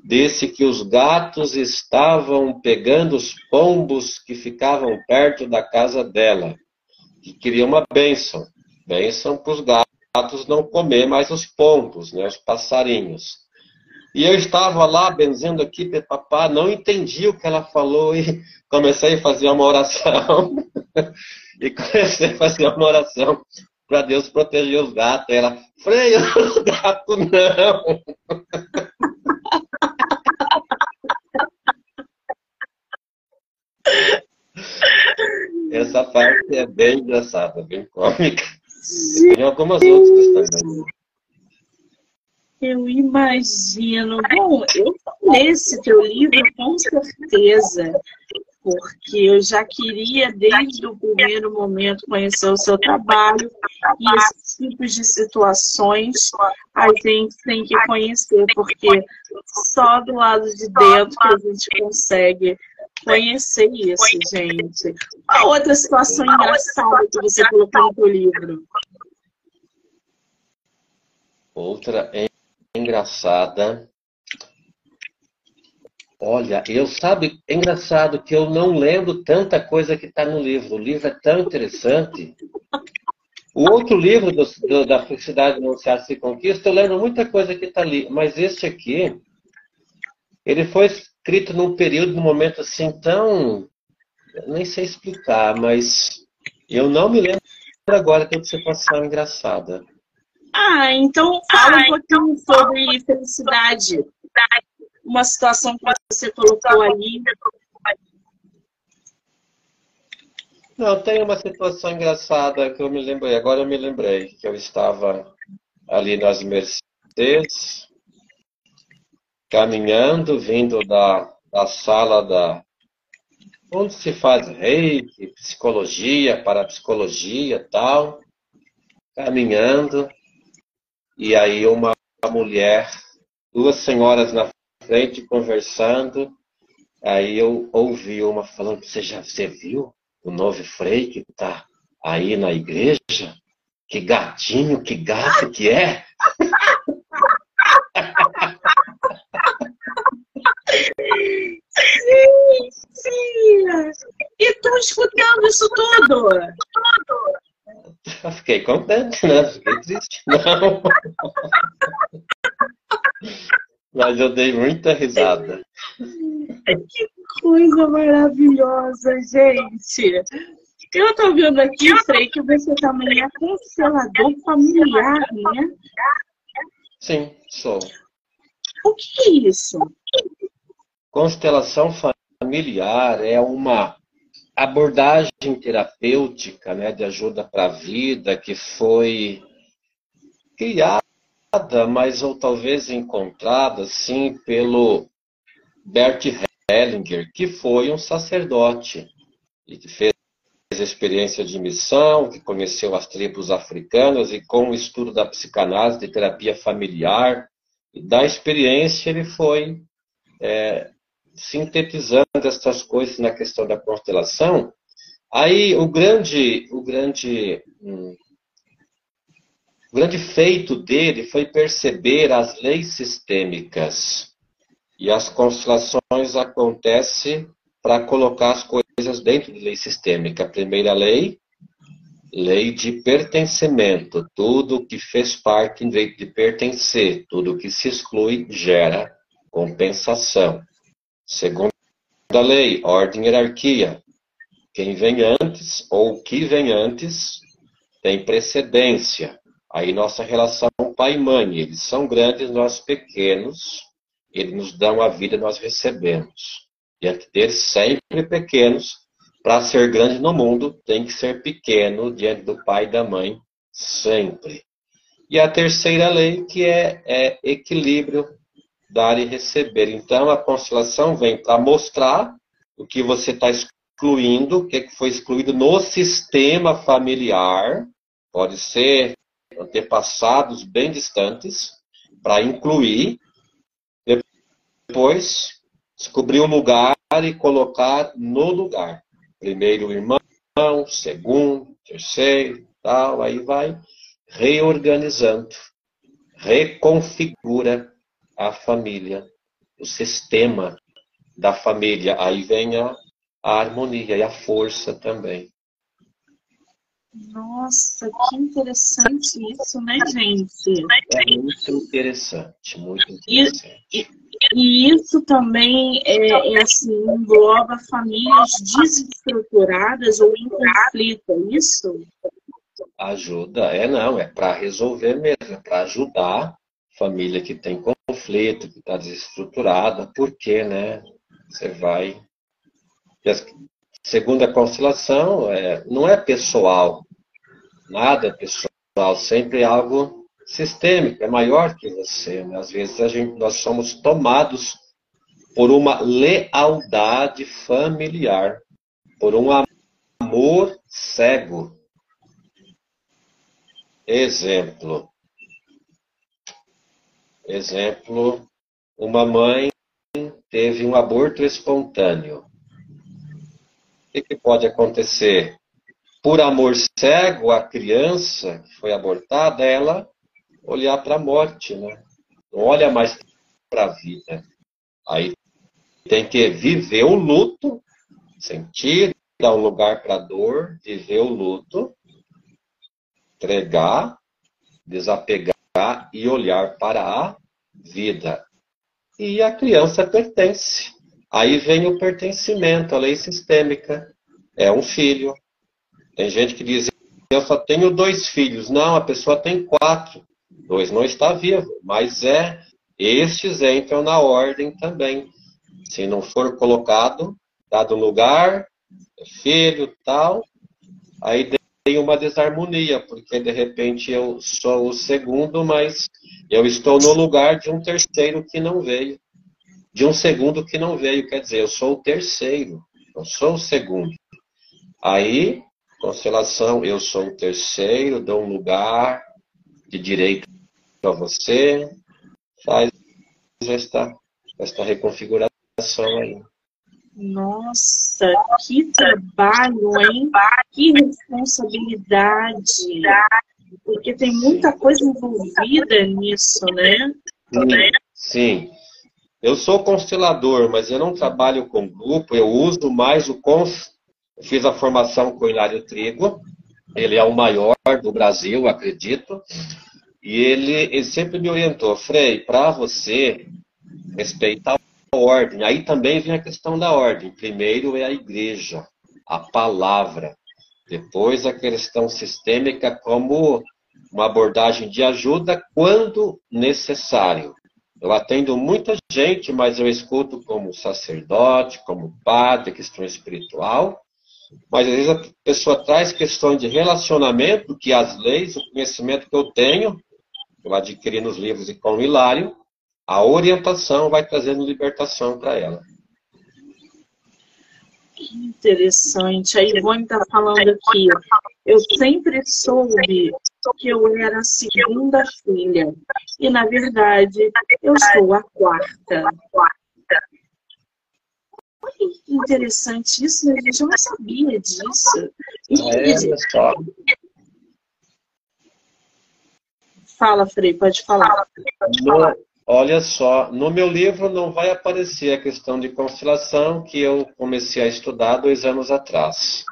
Disse que os gatos estavam pegando os pombos que ficavam perto da casa dela. Que queria uma bênção. Bênção para os gatos não comer mais os pombos, né, os passarinhos. E eu estava lá benzendo aqui, papá, não entendi o que ela falou e comecei a fazer uma oração. [laughs] e comecei a fazer uma oração para Deus proteger os gatos. Ela, freia os gatos, não. Essa parte é bem engraçada, bem cômica. Tem algumas outras também. Eu imagino. Bom, eu vou ler esse teu livro com certeza, porque eu já queria, desde o primeiro momento, conhecer o seu trabalho e esses tipos de situações a gente tem que conhecer, porque só do lado de dentro que a gente consegue conhecer isso, gente. Outra situação engraçada que você colocou no teu livro? Outra é engraçada. Olha, eu sabe, é engraçado que eu não lembro tanta coisa que está no livro. O livro é tão interessante. O outro livro do, do, da Felicidade Anunciada se Conquista, eu lembro muita coisa que está ali. Mas esse aqui, ele foi escrito num período, num momento assim tão. eu Nem sei explicar, mas eu não me lembro agora que você situação engraçada. Ah, então fala um pouquinho sobre felicidade. Uma situação que você colocou ali. Não, tem uma situação engraçada que eu me lembrei. Agora eu me lembrei que eu estava ali nas Mercedes, caminhando, vindo da, da sala da onde se faz reiki, psicologia, parapsicologia, tal, caminhando, e aí uma mulher, duas senhoras na frente conversando, aí eu ouvi uma falando, você já você viu o novo frei que está aí na igreja? Que gatinho, que gato que é? Sim, sim. E tu escutando isso tudo? Eu fiquei contente, né? Fiquei triste. Não. Mas eu dei muita risada. [laughs] Que coisa maravilhosa, gente. Eu tô vendo aqui, Frei, que você também é constelador familiar, né? Sim, sou. O que é isso? Constelação familiar é uma abordagem terapêutica, né, de ajuda para a vida que foi criada mas ou talvez encontrada, sim, pelo Bert Hellinger, que foi um sacerdote e que fez experiência de missão, que conheceu as tribos africanas e com o estudo da psicanálise, de terapia familiar, e da experiência ele foi é, sintetizando essas coisas na questão da constelação. Aí o grande, o grande, hum, o grande feito dele foi perceber as leis sistêmicas e as constelações acontecem para colocar as coisas dentro de lei sistêmica. A primeira lei, lei de pertencimento. Tudo que fez parte de, de pertencer, tudo que se exclui gera compensação. Segunda lei, ordem e hierarquia. Quem vem antes ou que vem antes tem precedência. Aí nossa relação pai e mãe, eles são grandes, nós pequenos, eles nos dão a vida, nós recebemos. Diante deles, sempre pequenos, para ser grande no mundo, tem que ser pequeno diante do pai e da mãe, sempre. E a terceira lei, que é, é equilíbrio, dar e receber. Então, a constelação vem para mostrar o que você está excluindo, o que foi excluído no sistema familiar, pode ser antepassados bem distantes, para incluir depois, descobrir o lugar e colocar no lugar. Primeiro o irmão, segundo, terceiro, tal, aí vai reorganizando, reconfigura a família, o sistema da família. Aí vem a, a harmonia e a força também. Nossa, que interessante isso, né, gente? É muito interessante, muito interessante. E, e, isso também é, é, assim, engloba famílias desestruturadas ou em conflito, é isso? Ajuda, é não, é para resolver mesmo, é para ajudar família que tem conflito, que está desestruturada, porque, né, você vai... Segundo a constelação, é, não é pessoal, nada é pessoal, sempre é algo sistêmico, é maior que você. Né? Às vezes a gente, nós somos tomados por uma lealdade familiar, por um amor cego. Exemplo. Exemplo, uma mãe teve um aborto espontâneo. Que, que pode acontecer? Por amor cego, a criança que foi abortada, ela olhar para a morte, né? Não olha mais para a vida. Aí tem que viver o luto, sentir, dar um lugar para a dor, viver o luto, entregar, desapegar e olhar para a vida. E a criança pertence. Aí vem o pertencimento, a lei sistêmica. É um filho. Tem gente que diz, eu só tenho dois filhos. Não, a pessoa tem quatro. Dois não está vivo, mas é estes entram na ordem também. Se não for colocado, dado lugar, filho, tal, aí tem uma desarmonia, porque de repente eu sou o segundo, mas eu estou no lugar de um terceiro que não veio. De um segundo que não veio, quer dizer, eu sou o terceiro, não sou o segundo. Aí, constelação, eu sou o terceiro, dou um lugar de direito para você, faz esta, esta reconfiguração aí. Nossa, que trabalho, hein? Que responsabilidade. Porque tem muita coisa envolvida nisso, né? Sim, sim. Eu sou constelador, mas eu não trabalho com grupo, eu uso mais o cons... Eu fiz a formação com o Hilário Trigo, ele é o maior do Brasil, acredito. E ele, ele sempre me orientou, Frei, para você respeitar a ordem. Aí também vem a questão da ordem. Primeiro é a igreja, a palavra. Depois a questão sistêmica como uma abordagem de ajuda quando necessário. Eu atendo muita gente, mas eu escuto como sacerdote, como padre, questão espiritual. Mas às vezes a pessoa traz questões de relacionamento, que as leis, o conhecimento que eu tenho, eu adquiri nos livros e com o Hilário, a orientação vai trazendo libertação para ela. Interessante. A Ivone está falando aqui. Eu sempre soube que eu era a segunda filha. E, na verdade, eu sou a quarta. Olha que interessante isso, né, gente? Eu não sabia disso. É, só. Fala, Frei, pode falar. No, olha só, no meu livro não vai aparecer a questão de constelação que eu comecei a estudar dois anos atrás.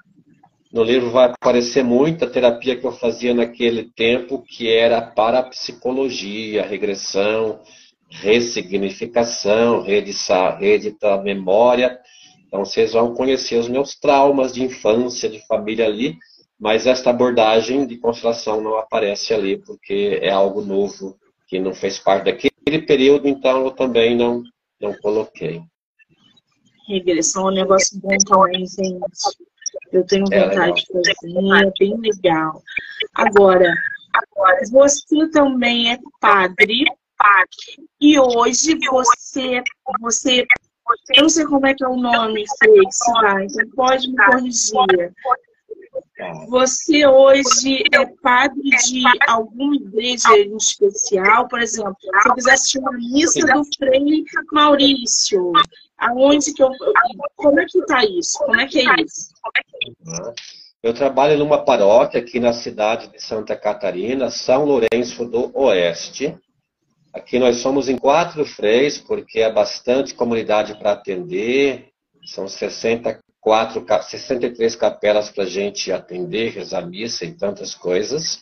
No livro vai aparecer muita terapia que eu fazia naquele tempo, que era parapsicologia, regressão, ressignificação, reeditar, a memória. Então vocês vão conhecer os meus traumas de infância, de família ali, mas esta abordagem de constelação não aparece ali, porque é algo novo, que não fez parte daquele período, então eu também não, não coloquei. Regressão é um negócio bom também, gente. Eu tenho é vontade é de fazer, é bem legal. Agora, você também é padre, e hoje você, você, eu não sei como é que é o nome, Flex, então pode me corrigir. Você hoje é padre de alguma igreja em especial? Por exemplo, se eu quiser assistir uma missa do Frei Maurício, aonde que eu. Como é que está isso? Como é que é isso? Eu trabalho numa paróquia aqui na cidade de Santa Catarina, São Lourenço do Oeste. Aqui nós somos em quatro freis, porque é bastante comunidade para atender. São 60 quatro, 63 capelas para a gente atender, rezar missa e tantas coisas.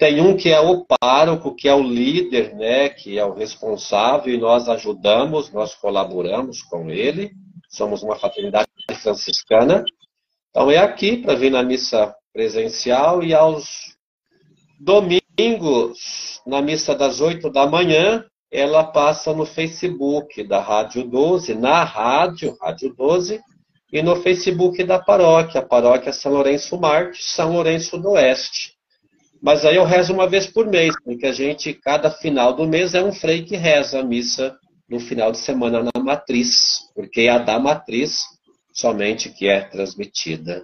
Tem um que é o pároco, que é o líder, né, que é o responsável, e nós ajudamos, nós colaboramos com ele. Somos uma fraternidade franciscana. Então é aqui para vir na missa presencial e aos domingos, na missa das 8 da manhã, ela passa no Facebook da Rádio 12, na rádio, Rádio 12, e no Facebook da paróquia, a paróquia São Lourenço Marte, São Lourenço do Oeste. Mas aí eu rezo uma vez por mês, porque a gente, cada final do mês, é um frei que reza a missa no final de semana na matriz, porque é a da matriz somente que é transmitida.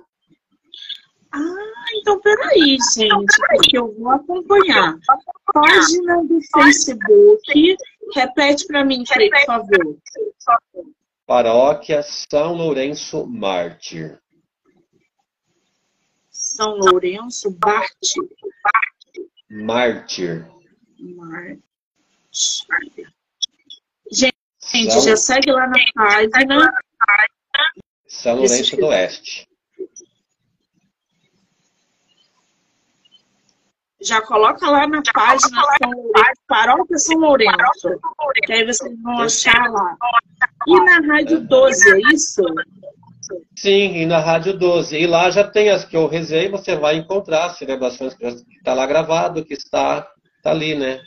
Ah, então peraí, gente, porque eu vou acompanhar. Página do Facebook, repete para mim, por favor. Paróquia São Lourenço Mártir. São Lourenço Mártir. Mártir. Mártir. Gente, São... já segue lá na página. São Lourenço do Oeste. já coloca lá na página São Lourenço, Paróquia São Lourenço, que aí vocês vão achar lá. E na Rádio 12, é isso? Sim, e na Rádio 12. E lá já tem as que eu rezei, você vai encontrar as celebrações que está lá gravado, que está, está ali, né?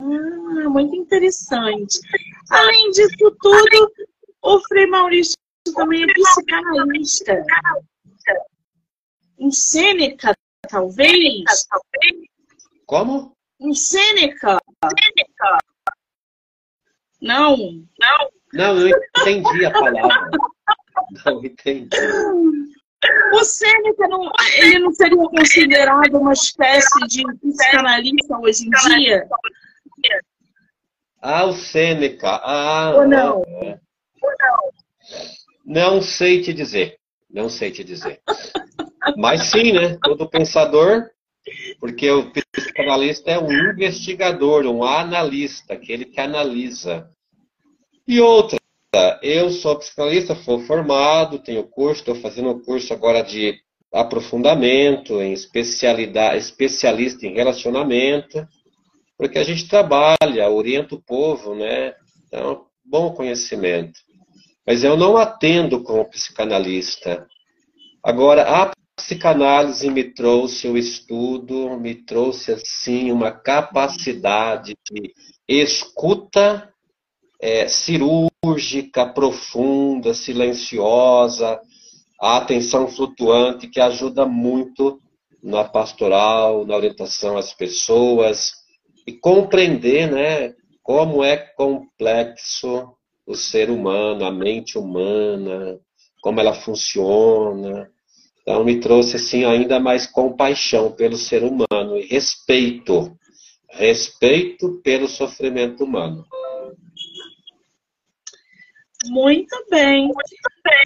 Ah, muito interessante. Além disso tudo, o Frei Maurício também é psicanalista. Em Sêneca talvez? Como? Em Sêneca. Sêneca. Não. Não. Não, eu entendi a palavra. Não entendi. O Sêneca, não, ele não seria considerado uma espécie de psicanalista hoje em dia? Ah, o Sêneca. Ah, Ou não? É. Ou não? Não sei te dizer. Não sei te dizer. Mas sim, né? Todo pensador, porque o psicanalista é um investigador, um analista, aquele que analisa. E outra, eu sou psicanalista, fui formado, tenho curso, estou fazendo um curso agora de aprofundamento em especialidade, especialista em relacionamento, porque a gente trabalha, orienta o povo, né? Então, bom conhecimento. Mas eu não atendo como psicanalista. Agora, a psicanálise me trouxe o estudo, me trouxe assim uma capacidade de escuta é, cirúrgica, profunda, silenciosa, a atenção flutuante que ajuda muito na pastoral, na orientação às pessoas e compreender, né, como é complexo o ser humano, a mente humana, como ela funciona. Então me trouxe assim ainda mais compaixão pelo ser humano e respeito, respeito pelo sofrimento humano. Muito bem.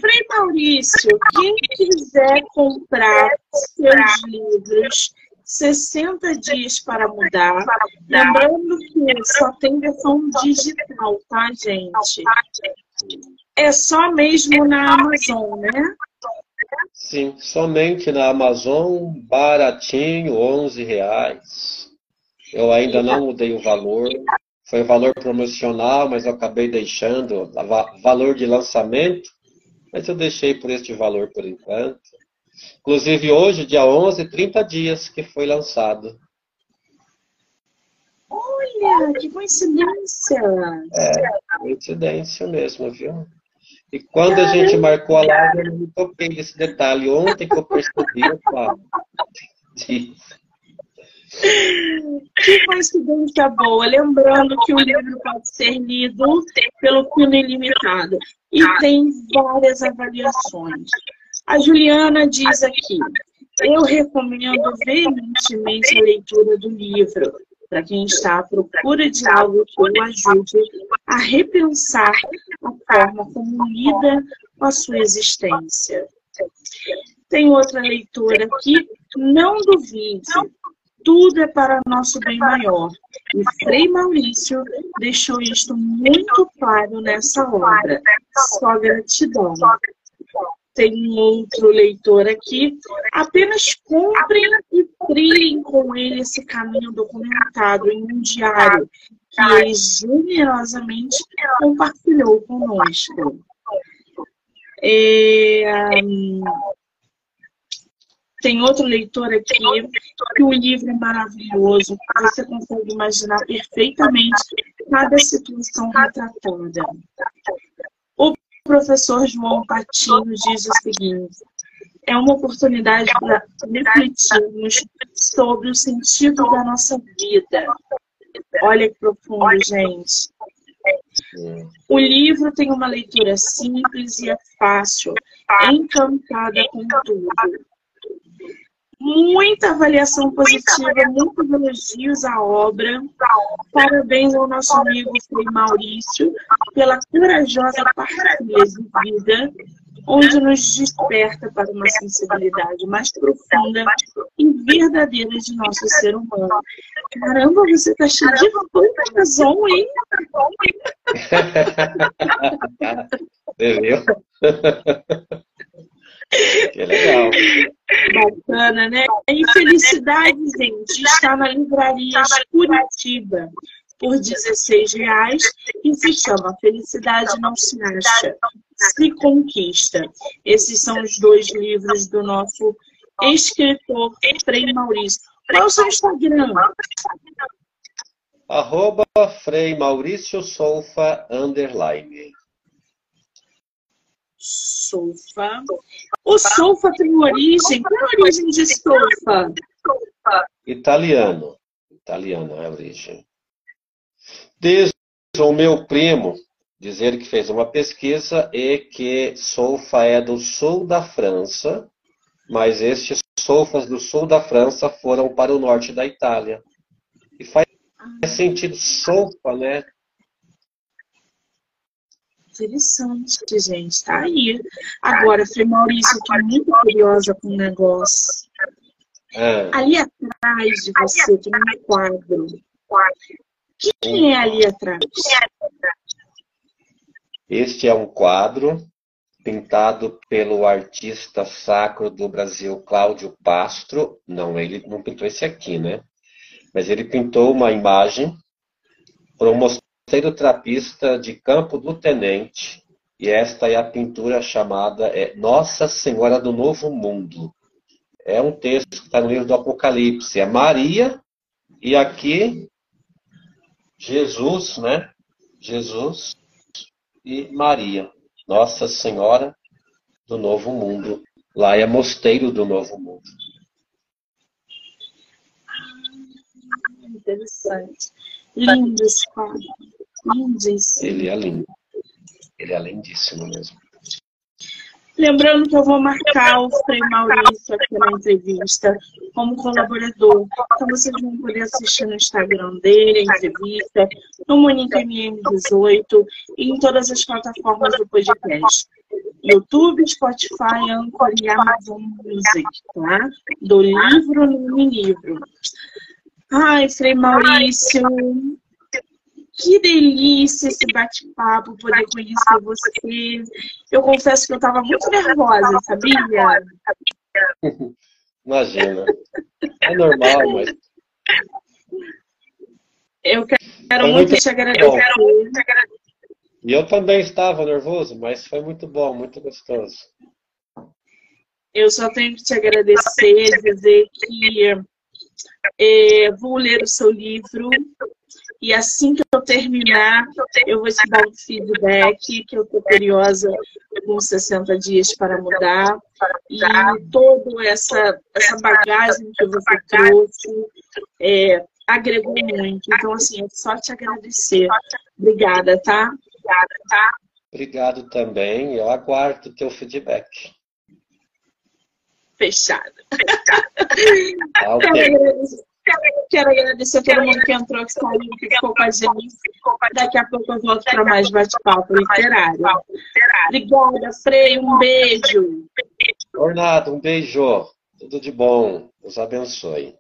Frei Maurício, quem quiser comprar seus livros, 60 dias para mudar. Lembrando que só tem versão digital, tá, gente? É só mesmo na Amazon, né? Sim, somente na Amazon, baratinho, 11 reais. Eu ainda não mudei o valor. Foi valor promocional, mas eu acabei deixando valor de lançamento, mas eu deixei por este valor por enquanto. Inclusive hoje, dia 11, 30 dias que foi lançado. Olha, que coincidência! É, coincidência mesmo, viu? E quando a gente marcou a live, eu não me toquei desse detalhe. Ontem que eu percebi, eu falo. Que coincidência boa. Lembrando que o livro pode ser lido pelo Pino Ilimitado. E tem várias avaliações. A Juliana diz aqui: eu recomendo veementemente a leitura do livro para quem está à procura de algo que o ajude a repensar a forma como lida com a sua existência. Tem outra leitura aqui, não duvide, tudo é para nosso bem maior. E Frei Maurício deixou isto muito claro nessa obra. Só gratidão. Tem um outro leitor aqui. Apenas comprem e trilhem com ele esse caminho documentado em um diário que ele generosamente compartilhou conosco. É, um, tem outro leitor aqui que o livro é maravilhoso. Você consegue imaginar perfeitamente cada situação retratada. O professor João Patino diz o seguinte: é uma oportunidade para refletirmos sobre o sentido da nossa vida. Olha que profundo, gente. O livro tem uma leitura simples e é fácil, encantada com tudo muita avaliação positiva, muitos elogios à obra. Parabéns ao nosso amigo Frei Maurício pela corajosa partilha de vida, onde nos desperta para uma sensibilidade mais profunda e verdadeira de nosso ser humano. Caramba, você está cheio de razão, hein? [laughs] Você viu? [laughs] Que legal. Bacana, né? A infelicidade, gente, está na livraria Curitiba por 16 reais e se chama Felicidade Não Se Acha, Se Conquista. Esses são os dois livros do nosso escritor Frei Maurício. Qual é o seu Instagram? Arroba Frei Maurício Solfa, underline. Solfa. O Solfa tem origem. Qual é a origem de Solfa? Italiano. Italiano é a origem. Desde o meu primo dizer que fez uma pesquisa e que Solfa é do sul da França, mas estes Solfas do sul da França foram para o norte da Itália. E faz sentido Solfa, né? Interessante, gente. Tá aí. Agora, Frei Maurício, eu tô muito curiosa com o negócio. É. Ali atrás de você tem um quadro. Quem é ali atrás? Este é um quadro pintado pelo artista sacro do Brasil, Cláudio Pastro. Não, ele não pintou esse aqui, né? Mas ele pintou uma imagem mosteiro trapista de Campo do Tenente, e esta é a pintura chamada é, Nossa Senhora do Novo Mundo. É um texto que está no livro do Apocalipse. É Maria e aqui Jesus, né? Jesus e Maria, Nossa Senhora do Novo Mundo. Lá é Mosteiro do Novo Mundo. interessante. Lindo esse quadro. Lindíssimo. Ele é lindo. Ele é lindíssimo mesmo. Lembrando que eu vou marcar o Frei Maurício aqui na entrevista como colaborador. Então vocês vão poder assistir no Instagram dele, a entrevista, no Monique MM18 e em todas as plataformas do podcast. YouTube, Spotify, Anchor e Amazon Music, tá? Do livro no mini livro. Ai, Frei Maurício, que delícia esse bate-papo, poder conhecer você. Eu confesso que eu estava muito nervosa, sabia? [laughs] Imagina. É normal, mas. Eu quero muito, muito te agradecer. E eu também estava nervoso, mas foi muito bom, muito gostoso. Eu só tenho que te agradecer, dizer que vou ler o seu livro e assim que eu terminar, eu vou te dar um feedback, que eu estou curiosa com 60 dias para mudar. E toda essa, essa bagagem que você trouxe é, agregou muito. Então, assim, é só te agradecer. Obrigada, tá? Obrigada, tá? Obrigado também. Eu aguardo o teu feedback. Fechado. Tá, okay. Quero agradecer a todo mundo que entrou, que saiu, que ficou com a gente. Daqui a pouco eu volto para mais bate-papo literário. Obrigada, Frei. Um beijo. Ornado, um beijo. Tudo de bom. Deus abençoe.